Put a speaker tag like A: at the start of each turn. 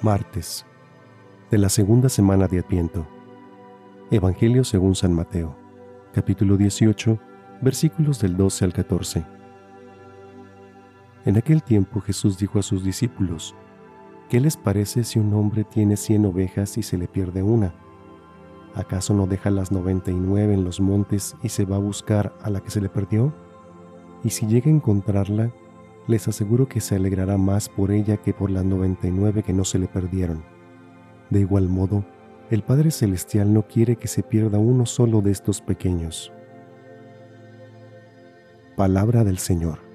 A: Martes de la segunda semana de Adviento. Evangelio según San Mateo, capítulo 18, versículos del 12 al 14. En aquel tiempo Jesús dijo a sus discípulos, ¿qué les parece si un hombre tiene cien ovejas y se le pierde una? ¿Acaso no deja las noventa y nueve en los montes y se va a buscar a la que se le perdió? Y si llega a encontrarla, les aseguro que se alegrará más por ella que por las 99 que no se le perdieron. De igual modo, el Padre Celestial no quiere que se pierda uno solo de estos pequeños. Palabra del Señor.